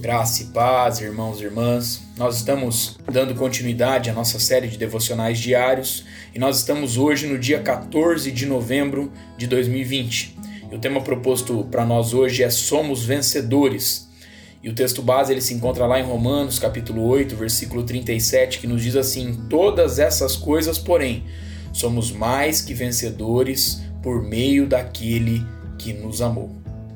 Graça e paz, irmãos e irmãs. Nós estamos dando continuidade à nossa série de devocionais diários e nós estamos hoje no dia 14 de novembro de 2020. E o tema proposto para nós hoje é Somos Vencedores. E o texto base ele se encontra lá em Romanos, capítulo 8, versículo 37, que nos diz assim: Todas essas coisas, porém, somos mais que vencedores por meio daquele que nos amou.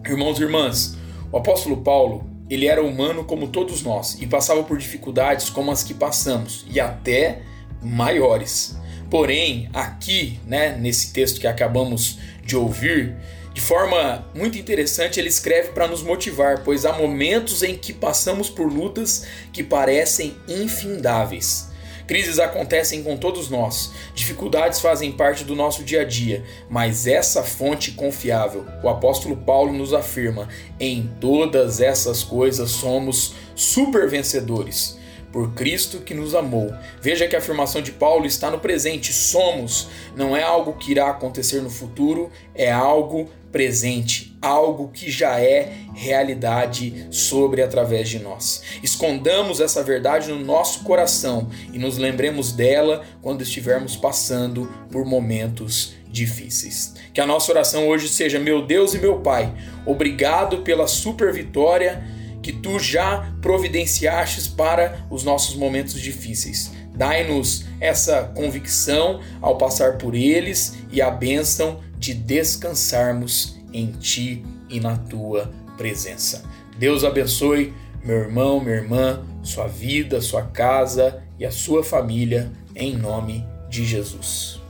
Irmãos e irmãs, o apóstolo Paulo ele era humano como todos nós e passava por dificuldades como as que passamos e até maiores. Porém, aqui, né, nesse texto que acabamos de ouvir, de forma muito interessante, ele escreve para nos motivar, pois há momentos em que passamos por lutas que parecem infindáveis. Crises acontecem com todos nós, dificuldades fazem parte do nosso dia a dia, mas essa fonte confiável, o apóstolo Paulo nos afirma, em todas essas coisas somos super vencedores por Cristo que nos amou. Veja que a afirmação de Paulo está no presente. Somos, não é algo que irá acontecer no futuro, é algo presente, algo que já é realidade sobre através de nós. Escondamos essa verdade no nosso coração e nos lembremos dela quando estivermos passando por momentos difíceis. Que a nossa oração hoje seja: meu Deus e meu Pai, obrigado pela super vitória que tu já providenciastes para os nossos momentos difíceis. Dai-nos essa convicção ao passar por eles e a bênção de descansarmos em ti e na tua presença. Deus abençoe meu irmão, minha irmã, sua vida, sua casa e a sua família, em nome de Jesus.